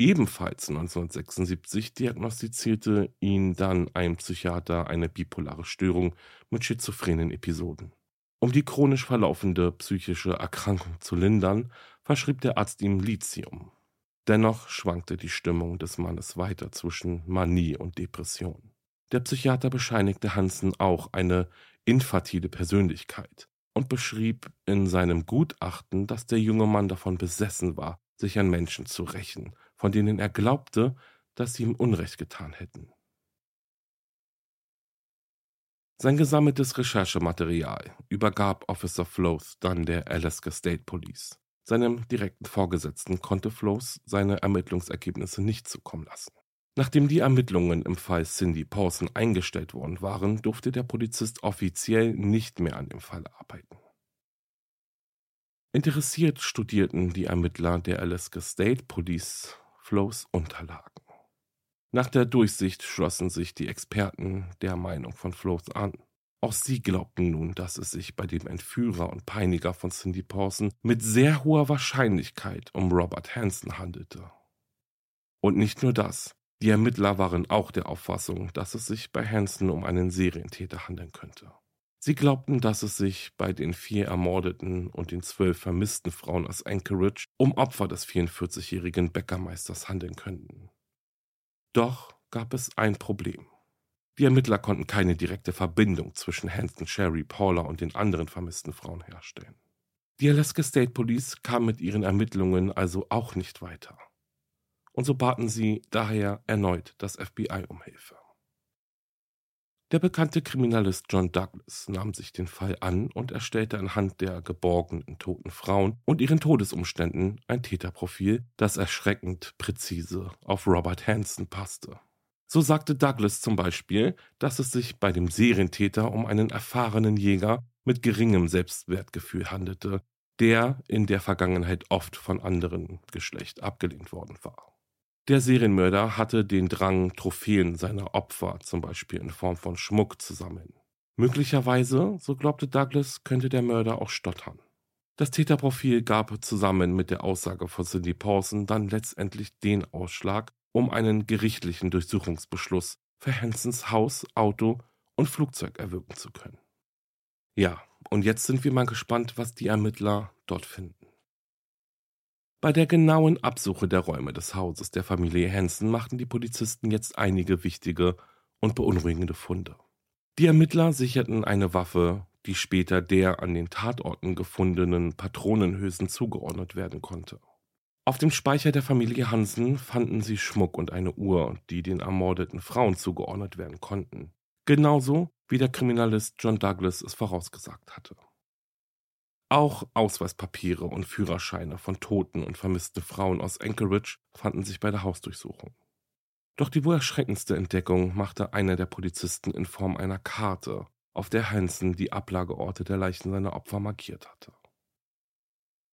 Ebenfalls 1976 diagnostizierte ihn dann ein Psychiater eine bipolare Störung mit schizophrenen Episoden. Um die chronisch verlaufende psychische Erkrankung zu lindern, verschrieb der Arzt ihm Lithium. Dennoch schwankte die Stimmung des Mannes weiter zwischen Manie und Depression. Der Psychiater bescheinigte Hansen auch eine infantile Persönlichkeit und beschrieb in seinem Gutachten, dass der junge Mann davon besessen war, sich an Menschen zu rächen, von denen er glaubte, dass sie ihm Unrecht getan hätten. Sein gesammeltes Recherchematerial übergab Officer Floth dann der Alaska State Police. Seinem direkten Vorgesetzten konnte Floth seine Ermittlungsergebnisse nicht zukommen lassen. Nachdem die Ermittlungen im Fall Cindy Pawson eingestellt worden waren, durfte der Polizist offiziell nicht mehr an dem Fall arbeiten. Interessiert studierten die Ermittler der Alaska State Police Flows Unterlagen. Nach der Durchsicht schlossen sich die Experten der Meinung von Floth an. Auch sie glaubten nun, dass es sich bei dem Entführer und Peiniger von Cindy Pawson mit sehr hoher Wahrscheinlichkeit um Robert Hansen handelte. Und nicht nur das, die Ermittler waren auch der Auffassung, dass es sich bei Hansen um einen Serientäter handeln könnte. Sie glaubten, dass es sich bei den vier ermordeten und den zwölf vermissten Frauen aus Anchorage um Opfer des 44-jährigen Bäckermeisters handeln könnten. Doch gab es ein Problem. Die Ermittler konnten keine direkte Verbindung zwischen Hanson, Sherry, Paula und den anderen vermissten Frauen herstellen. Die Alaska State Police kam mit ihren Ermittlungen also auch nicht weiter. Und so baten sie daher erneut das FBI um Hilfe. Der bekannte Kriminalist John Douglas nahm sich den Fall an und erstellte anhand der geborgenen toten Frauen und ihren Todesumständen ein Täterprofil, das erschreckend präzise auf Robert Hansen passte. So sagte Douglas zum Beispiel, dass es sich bei dem Serientäter um einen erfahrenen Jäger mit geringem Selbstwertgefühl handelte, der in der Vergangenheit oft von anderen Geschlecht abgelehnt worden war. Der Serienmörder hatte den Drang, Trophäen seiner Opfer, zum Beispiel in Form von Schmuck, zu sammeln. Möglicherweise, so glaubte Douglas, könnte der Mörder auch stottern. Das Täterprofil gab zusammen mit der Aussage von Cindy Pawson dann letztendlich den Ausschlag, um einen gerichtlichen Durchsuchungsbeschluss für Hansons Haus, Auto und Flugzeug erwirken zu können. Ja, und jetzt sind wir mal gespannt, was die Ermittler dort finden. Bei der genauen Absuche der Räume des Hauses der Familie Hansen machten die Polizisten jetzt einige wichtige und beunruhigende Funde. Die Ermittler sicherten eine Waffe, die später der an den Tatorten gefundenen Patronenhülsen zugeordnet werden konnte. Auf dem Speicher der Familie Hansen fanden sie Schmuck und eine Uhr, die den ermordeten Frauen zugeordnet werden konnten. Genauso wie der Kriminalist John Douglas es vorausgesagt hatte. Auch Ausweispapiere und Führerscheine von toten und vermissten Frauen aus Anchorage fanden sich bei der Hausdurchsuchung. Doch die wohl erschreckendste Entdeckung machte einer der Polizisten in Form einer Karte, auf der Hansen die Ablageorte der Leichen seiner Opfer markiert hatte.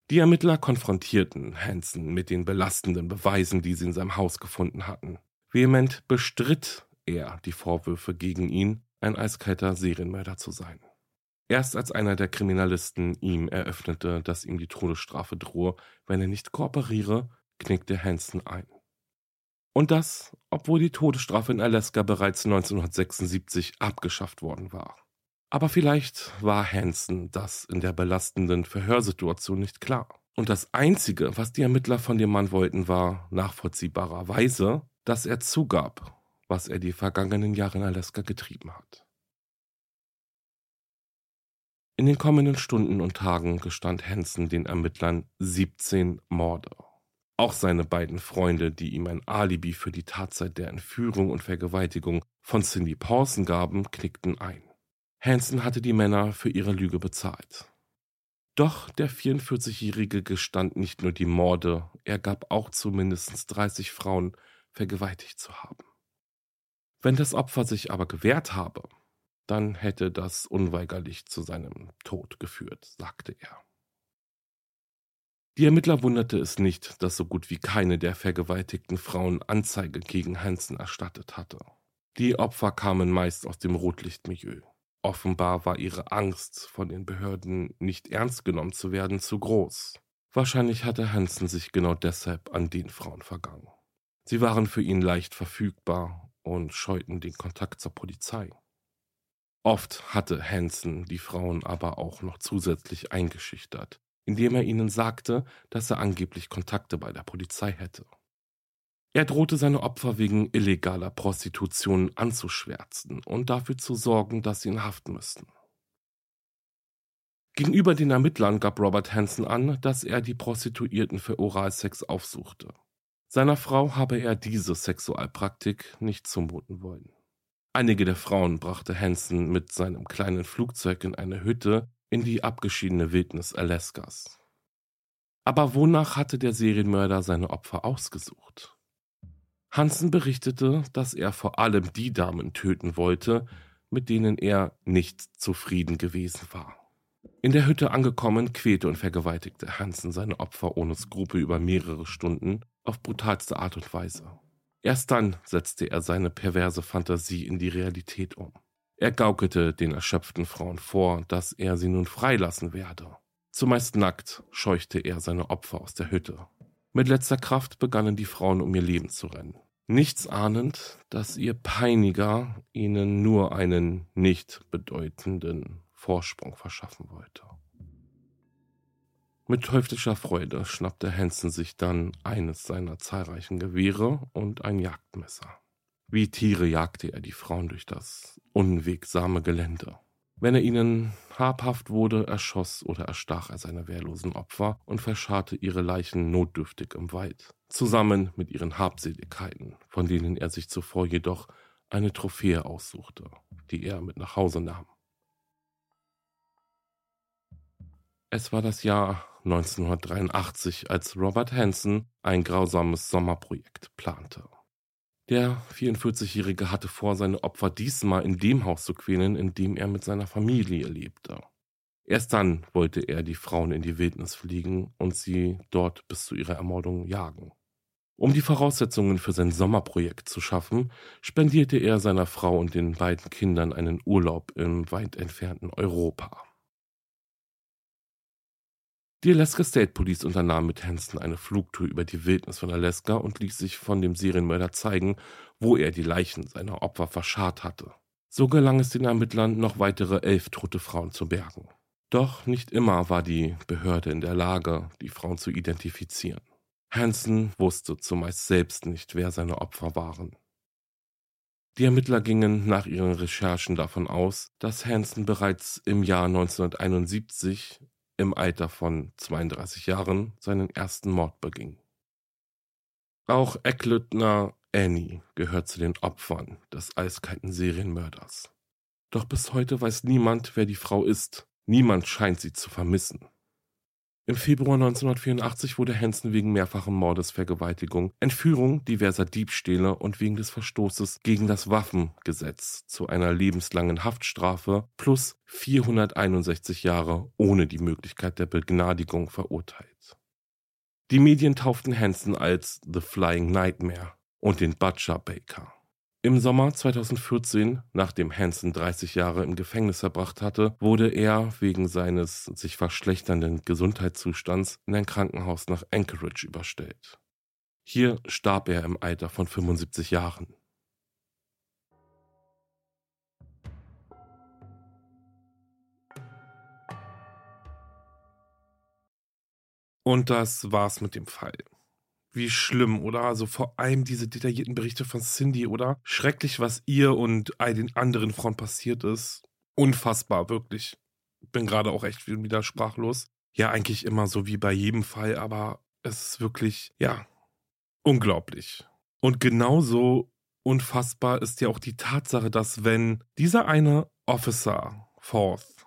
Die Ermittler konfrontierten Hansen mit den belastenden Beweisen, die sie in seinem Haus gefunden hatten. Vehement bestritt er die Vorwürfe gegen ihn, ein eiskalter Serienmörder zu sein. Erst als einer der Kriminalisten ihm eröffnete, dass ihm die Todesstrafe drohe, wenn er nicht kooperiere, knickte Hansen ein. Und das, obwohl die Todesstrafe in Alaska bereits 1976 abgeschafft worden war. Aber vielleicht war Hansen das in der belastenden Verhörsituation nicht klar. Und das Einzige, was die Ermittler von dem Mann wollten, war nachvollziehbarerweise, dass er zugab, was er die vergangenen Jahre in Alaska getrieben hat. In den kommenden Stunden und Tagen gestand Hansen den Ermittlern 17 Morde. Auch seine beiden Freunde, die ihm ein Alibi für die Tatzeit der Entführung und Vergewaltigung von Cindy Pawson gaben, knickten ein. Hansen hatte die Männer für ihre Lüge bezahlt. Doch der 44-Jährige gestand nicht nur die Morde, er gab auch zu mindestens 30 Frauen vergewaltigt zu haben. Wenn das Opfer sich aber gewehrt habe, dann hätte das unweigerlich zu seinem Tod geführt, sagte er. Die Ermittler wunderte es nicht, dass so gut wie keine der vergewaltigten Frauen Anzeige gegen Hansen erstattet hatte. Die Opfer kamen meist aus dem Rotlichtmilieu. Offenbar war ihre Angst, von den Behörden nicht ernst genommen zu werden, zu groß. Wahrscheinlich hatte Hansen sich genau deshalb an den Frauen vergangen. Sie waren für ihn leicht verfügbar und scheuten den Kontakt zur Polizei. Oft hatte Hansen die Frauen aber auch noch zusätzlich eingeschüchtert, indem er ihnen sagte, dass er angeblich Kontakte bei der Polizei hätte. Er drohte seine Opfer wegen illegaler Prostitution anzuschwärzen und dafür zu sorgen, dass sie in Haft müssten. Gegenüber den Ermittlern gab Robert Hansen an, dass er die Prostituierten für Oralsex aufsuchte. Seiner Frau habe er diese Sexualpraktik nicht zumuten wollen. Einige der Frauen brachte Hansen mit seinem kleinen Flugzeug in eine Hütte in die abgeschiedene Wildnis Alaskas. Aber wonach hatte der Serienmörder seine Opfer ausgesucht? Hansen berichtete, dass er vor allem die Damen töten wollte, mit denen er nicht zufrieden gewesen war. In der Hütte angekommen, quälte und vergewaltigte Hansen seine Opfer ohne Skrupel über mehrere Stunden auf brutalste Art und Weise. Erst dann setzte er seine perverse Fantasie in die Realität um. Er gaukelte den erschöpften Frauen vor, dass er sie nun freilassen werde. Zumeist nackt scheuchte er seine Opfer aus der Hütte. Mit letzter Kraft begannen die Frauen um ihr Leben zu rennen. Nichts ahnend, dass ihr Peiniger ihnen nur einen nicht bedeutenden Vorsprung verschaffen wollte. Mit teuflischer Freude schnappte Hansen sich dann eines seiner zahlreichen Gewehre und ein Jagdmesser. Wie Tiere jagte er die Frauen durch das unwegsame Gelände. Wenn er ihnen habhaft wurde, erschoss oder erstach er seine wehrlosen Opfer und verscharrte ihre Leichen notdürftig im Wald, zusammen mit ihren Habseligkeiten, von denen er sich zuvor jedoch eine Trophäe aussuchte, die er mit nach Hause nahm. Es war das Jahr 1983, als Robert Hansen ein grausames Sommerprojekt plante. Der 44-Jährige hatte vor, seine Opfer diesmal in dem Haus zu quälen, in dem er mit seiner Familie lebte. Erst dann wollte er die Frauen in die Wildnis fliegen und sie dort bis zu ihrer Ermordung jagen. Um die Voraussetzungen für sein Sommerprojekt zu schaffen, spendierte er seiner Frau und den beiden Kindern einen Urlaub im weit entfernten Europa. Die Alaska State Police unternahm mit Hansen eine Flugtour über die Wildnis von Alaska und ließ sich von dem Serienmörder zeigen, wo er die Leichen seiner Opfer verscharrt hatte. So gelang es den Ermittlern, noch weitere elf tote Frauen zu bergen. Doch nicht immer war die Behörde in der Lage, die Frauen zu identifizieren. Hansen wusste zumeist selbst nicht, wer seine Opfer waren. Die Ermittler gingen nach ihren Recherchen davon aus, dass Hansen bereits im Jahr 1971 im Alter von 32 Jahren seinen ersten Mord beging. Auch Ecklüttner Annie gehört zu den Opfern des eiskalten Serienmörders. Doch bis heute weiß niemand, wer die Frau ist. Niemand scheint sie zu vermissen. Im Februar 1984 wurde Hansen wegen mehrfachen Mordes, Vergewaltigung, Entführung, diverser Diebstähle und wegen des Verstoßes gegen das Waffengesetz zu einer lebenslangen Haftstrafe plus 461 Jahre ohne die Möglichkeit der Begnadigung verurteilt. Die Medien tauften Hansen als The Flying Nightmare und den Butcher Baker. Im Sommer 2014, nachdem Hansen 30 Jahre im Gefängnis verbracht hatte, wurde er wegen seines sich verschlechternden Gesundheitszustands in ein Krankenhaus nach Anchorage überstellt. Hier starb er im Alter von 75 Jahren. Und das war's mit dem Fall. Wie schlimm, oder? Also vor allem diese detaillierten Berichte von Cindy, oder? Schrecklich, was ihr und all den anderen Frauen passiert ist. Unfassbar, wirklich. Bin gerade auch echt wieder sprachlos. Ja, eigentlich immer so wie bei jedem Fall, aber es ist wirklich, ja, unglaublich. Und genauso unfassbar ist ja auch die Tatsache, dass wenn dieser eine Officer, Forth,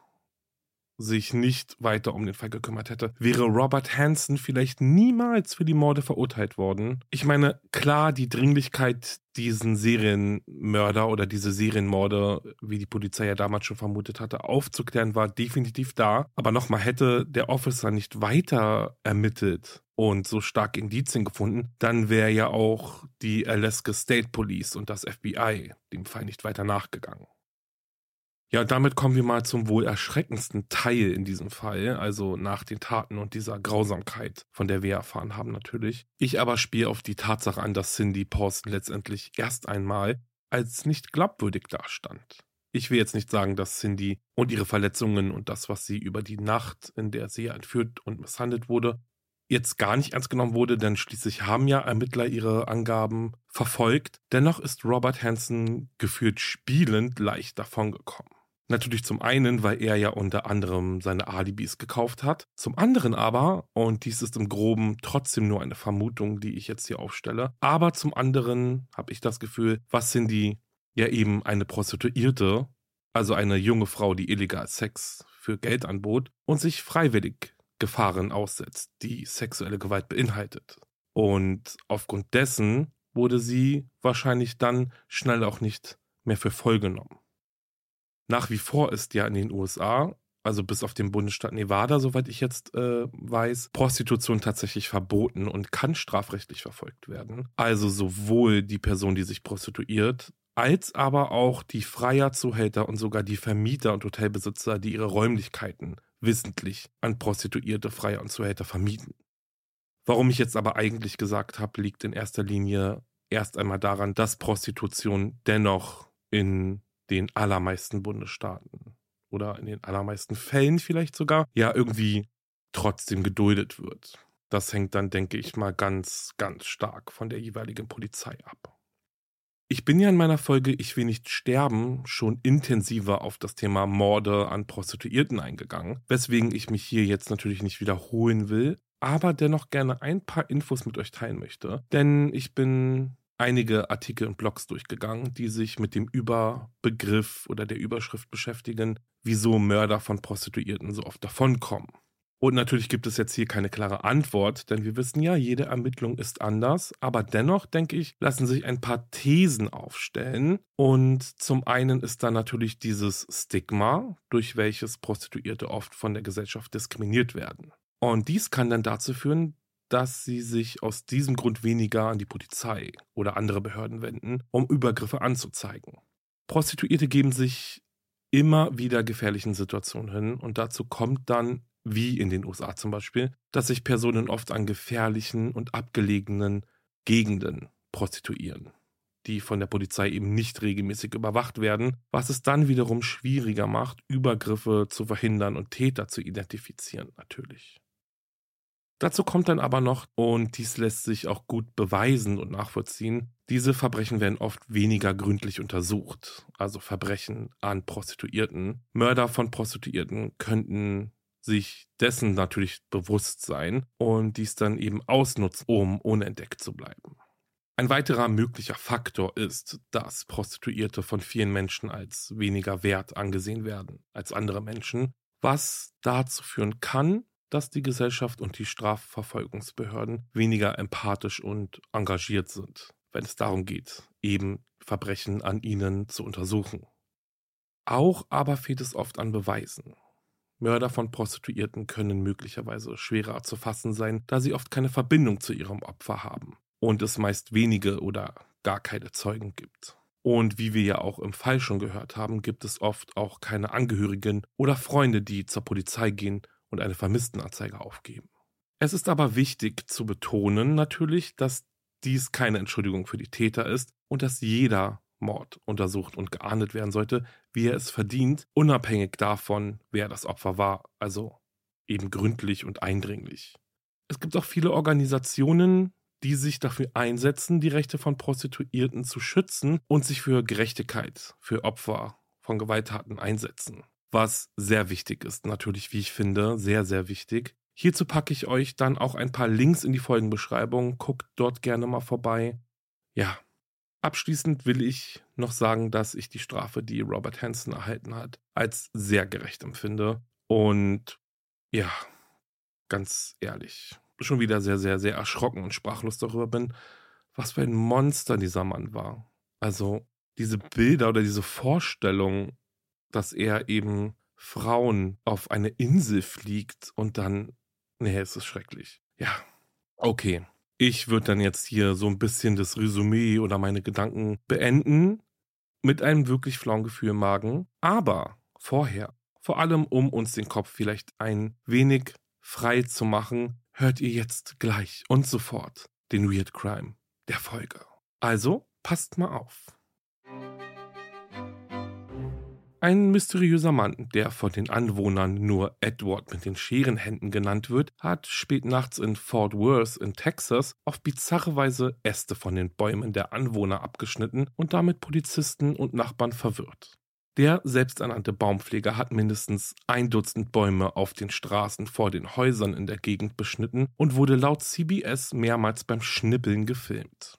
sich nicht weiter um den Fall gekümmert hätte, wäre Robert Hansen vielleicht niemals für die Morde verurteilt worden. Ich meine, klar, die Dringlichkeit, diesen Serienmörder oder diese Serienmorde, wie die Polizei ja damals schon vermutet hatte, aufzuklären, war definitiv da. Aber nochmal, hätte der Officer nicht weiter ermittelt und so stark Indizien gefunden, dann wäre ja auch die Alaska State Police und das FBI dem Fall nicht weiter nachgegangen. Ja, damit kommen wir mal zum wohl erschreckendsten Teil in diesem Fall, also nach den Taten und dieser Grausamkeit, von der wir erfahren haben natürlich. Ich aber spiele auf die Tatsache an, dass Cindy Paulson letztendlich erst einmal als nicht glaubwürdig dastand. Ich will jetzt nicht sagen, dass Cindy und ihre Verletzungen und das, was sie über die Nacht, in der sie entführt und misshandelt wurde, jetzt gar nicht ernst genommen wurde, denn schließlich haben ja Ermittler ihre Angaben verfolgt. Dennoch ist Robert Hansen gefühlt spielend leicht davongekommen. Natürlich zum einen, weil er ja unter anderem seine Alibis gekauft hat. Zum anderen aber, und dies ist im Groben trotzdem nur eine Vermutung, die ich jetzt hier aufstelle, aber zum anderen habe ich das Gefühl, was sind die ja eben eine Prostituierte, also eine junge Frau, die illegal Sex für Geld anbot und sich freiwillig Gefahren aussetzt, die sexuelle Gewalt beinhaltet. Und aufgrund dessen wurde sie wahrscheinlich dann schnell auch nicht mehr für voll genommen. Nach wie vor ist ja in den USA, also bis auf den Bundesstaat Nevada, soweit ich jetzt äh, weiß, Prostitution tatsächlich verboten und kann strafrechtlich verfolgt werden. Also sowohl die Person, die sich prostituiert, als aber auch die Freierzuhälter und sogar die Vermieter und Hotelbesitzer, die ihre Räumlichkeiten wissentlich an Prostituierte, Freier und Zuhälter vermieten. Warum ich jetzt aber eigentlich gesagt habe, liegt in erster Linie erst einmal daran, dass Prostitution dennoch in den allermeisten Bundesstaaten oder in den allermeisten Fällen vielleicht sogar, ja irgendwie trotzdem geduldet wird. Das hängt dann, denke ich mal, ganz, ganz stark von der jeweiligen Polizei ab. Ich bin ja in meiner Folge Ich will nicht sterben schon intensiver auf das Thema Morde an Prostituierten eingegangen, weswegen ich mich hier jetzt natürlich nicht wiederholen will, aber dennoch gerne ein paar Infos mit euch teilen möchte. Denn ich bin einige Artikel und Blogs durchgegangen, die sich mit dem Überbegriff oder der Überschrift beschäftigen, wieso Mörder von Prostituierten so oft davonkommen. Und natürlich gibt es jetzt hier keine klare Antwort, denn wir wissen ja, jede Ermittlung ist anders. Aber dennoch, denke ich, lassen sich ein paar Thesen aufstellen. Und zum einen ist da natürlich dieses Stigma, durch welches Prostituierte oft von der Gesellschaft diskriminiert werden. Und dies kann dann dazu führen, dass sie sich aus diesem Grund weniger an die Polizei oder andere Behörden wenden, um Übergriffe anzuzeigen. Prostituierte geben sich immer wieder gefährlichen Situationen hin und dazu kommt dann, wie in den USA zum Beispiel, dass sich Personen oft an gefährlichen und abgelegenen Gegenden prostituieren, die von der Polizei eben nicht regelmäßig überwacht werden, was es dann wiederum schwieriger macht, Übergriffe zu verhindern und Täter zu identifizieren natürlich. Dazu kommt dann aber noch, und dies lässt sich auch gut beweisen und nachvollziehen, diese Verbrechen werden oft weniger gründlich untersucht, also Verbrechen an Prostituierten. Mörder von Prostituierten könnten sich dessen natürlich bewusst sein und dies dann eben ausnutzen, um unentdeckt zu bleiben. Ein weiterer möglicher Faktor ist, dass Prostituierte von vielen Menschen als weniger wert angesehen werden als andere Menschen, was dazu führen kann, dass die Gesellschaft und die Strafverfolgungsbehörden weniger empathisch und engagiert sind, wenn es darum geht, eben Verbrechen an ihnen zu untersuchen. Auch aber fehlt es oft an Beweisen. Mörder von Prostituierten können möglicherweise schwerer zu fassen sein, da sie oft keine Verbindung zu ihrem Opfer haben und es meist wenige oder gar keine Zeugen gibt. Und wie wir ja auch im Fall schon gehört haben, gibt es oft auch keine Angehörigen oder Freunde, die zur Polizei gehen und eine Vermisstenanzeige aufgeben. Es ist aber wichtig zu betonen natürlich, dass dies keine Entschuldigung für die Täter ist und dass jeder Mord untersucht und geahndet werden sollte, wie er es verdient, unabhängig davon, wer das Opfer war, also eben gründlich und eindringlich. Es gibt auch viele Organisationen, die sich dafür einsetzen, die Rechte von Prostituierten zu schützen und sich für Gerechtigkeit für Opfer von Gewalttaten einsetzen. Was sehr wichtig ist, natürlich, wie ich finde, sehr, sehr wichtig. Hierzu packe ich euch dann auch ein paar Links in die Folgenbeschreibung. Guckt dort gerne mal vorbei. Ja, Abschließend will ich noch sagen, dass ich die Strafe, die Robert Hansen erhalten hat, als sehr gerecht empfinde. Und ja, ganz ehrlich, schon wieder sehr, sehr, sehr erschrocken und sprachlos darüber bin, was für ein Monster dieser Mann war. Also diese Bilder oder diese Vorstellung, dass er eben Frauen auf eine Insel fliegt und dann, nee, es ist schrecklich. Ja, okay. Ich würde dann jetzt hier so ein bisschen das Resümee oder meine Gedanken beenden mit einem wirklich flauen Gefühl im Magen. Aber vorher, vor allem um uns den Kopf vielleicht ein wenig frei zu machen, hört ihr jetzt gleich und sofort den Weird Crime der Folge. Also passt mal auf. Ein mysteriöser Mann, der von den Anwohnern nur Edward mit den Scherenhänden genannt wird, hat spät nachts in Fort Worth in Texas auf bizarre Weise Äste von den Bäumen der Anwohner abgeschnitten und damit Polizisten und Nachbarn verwirrt. Der selbsternannte Baumpfleger hat mindestens ein Dutzend Bäume auf den Straßen vor den Häusern in der Gegend beschnitten und wurde laut CBS mehrmals beim Schnippeln gefilmt.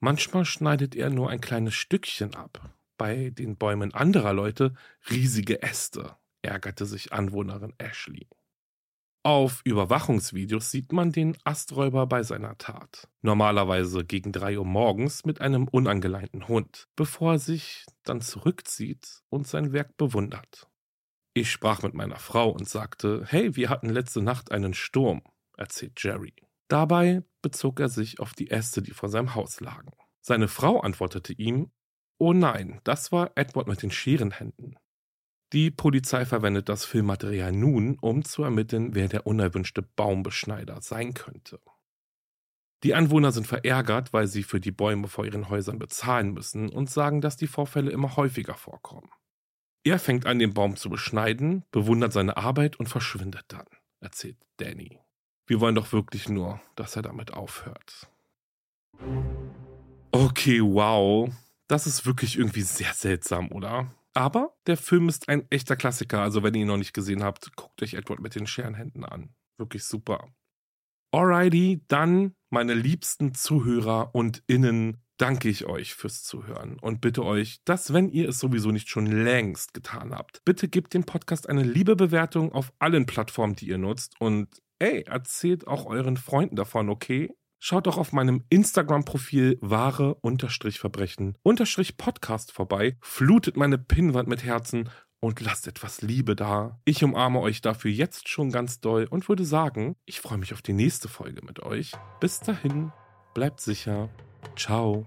Manchmal schneidet er nur ein kleines Stückchen ab, bei den Bäumen anderer Leute riesige Äste, ärgerte sich Anwohnerin Ashley. Auf Überwachungsvideos sieht man den Asträuber bei seiner Tat. Normalerweise gegen drei Uhr morgens mit einem unangeleinten Hund, bevor er sich dann zurückzieht und sein Werk bewundert. Ich sprach mit meiner Frau und sagte, hey, wir hatten letzte Nacht einen Sturm, erzählt Jerry. Dabei bezog er sich auf die Äste, die vor seinem Haus lagen. Seine Frau antwortete ihm, Oh nein, das war Edward mit den Scherenhänden. Die Polizei verwendet das Filmmaterial nun, um zu ermitteln, wer der unerwünschte Baumbeschneider sein könnte. Die Anwohner sind verärgert, weil sie für die Bäume vor ihren Häusern bezahlen müssen und sagen, dass die Vorfälle immer häufiger vorkommen. Er fängt an, den Baum zu beschneiden, bewundert seine Arbeit und verschwindet dann, erzählt Danny. Wir wollen doch wirklich nur, dass er damit aufhört. Okay, wow. Das ist wirklich irgendwie sehr seltsam, oder? Aber der Film ist ein echter Klassiker. Also, wenn ihr ihn noch nicht gesehen habt, guckt euch Edward mit den Scherenhänden an. Wirklich super. Alrighty, dann, meine liebsten Zuhörer und Innen, danke ich euch fürs Zuhören und bitte euch, dass, wenn ihr es sowieso nicht schon längst getan habt, bitte gebt dem Podcast eine liebe Bewertung auf allen Plattformen, die ihr nutzt und ey, erzählt auch euren Freunden davon, okay? Schaut doch auf meinem Instagram-Profil wahre-verbrechen-podcast vorbei, flutet meine Pinnwand mit Herzen und lasst etwas Liebe da. Ich umarme euch dafür jetzt schon ganz doll und würde sagen, ich freue mich auf die nächste Folge mit euch. Bis dahin, bleibt sicher. Ciao.